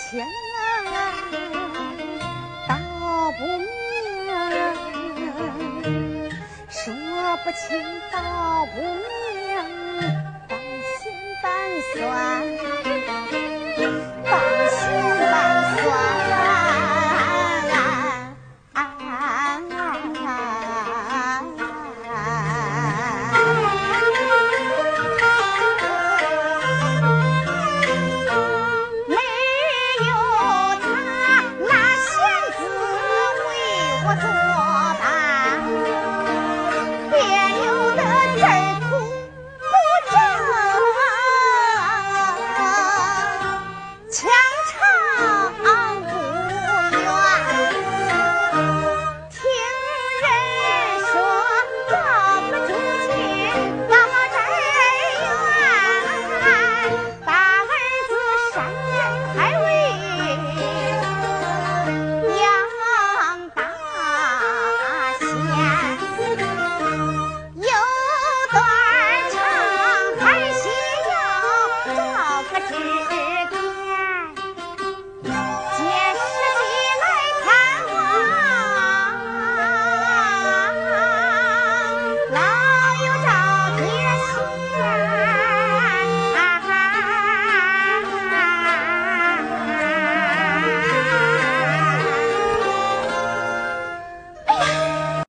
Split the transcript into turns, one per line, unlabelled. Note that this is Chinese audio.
钱道不明，说不清道不明。